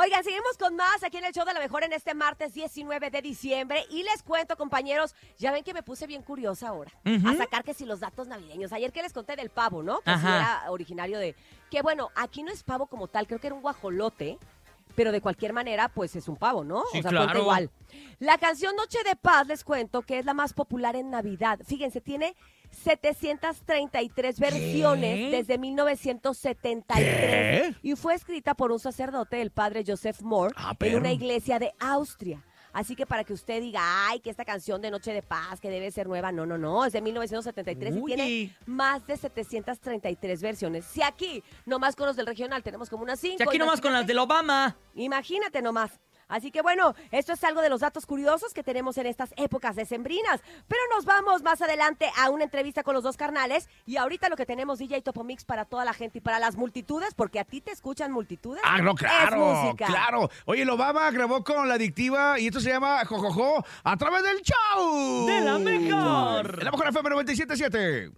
Oigan, seguimos con más aquí en el show de la mejor en este martes 19 de diciembre. Y les cuento, compañeros, ya ven que me puse bien curiosa ahora. A sacar que si los datos navideños. Ayer que les conté del pavo, ¿no? Que era originario de. Que bueno, aquí no es pavo como tal, creo que era un guajolote. Pero de cualquier manera, pues es un pavo, ¿no? Sí, o sea, cuenta claro. igual. La canción Noche de Paz, les cuento, que es la más popular en Navidad. Fíjense, tiene 733 versiones desde 1973 y fue escrita por un sacerdote, el padre Joseph Moore, Ah, en una iglesia de Austria. Así que para que usted diga, ay, que esta canción de Noche de Paz, que debe ser nueva, no, no, no, es de 1973 y Uy. tiene más de 733 versiones. Si aquí, nomás con los del regional, tenemos como unas 5. Y aquí nomás con las del Obama. Imagínate nomás. Así que bueno, esto es algo de los datos curiosos que tenemos en estas épocas decembrinas. Pero nos vamos más adelante a una entrevista con los dos carnales. Y ahorita lo que tenemos DJ Topomix para toda la gente y para las multitudes, porque a ti te escuchan multitudes. Ah, no, Es claro, música. claro. Oye, el Obama grabó con la adictiva y esto se llama Jojojo a través del show. De la mejor. De la mejor FM 97.7.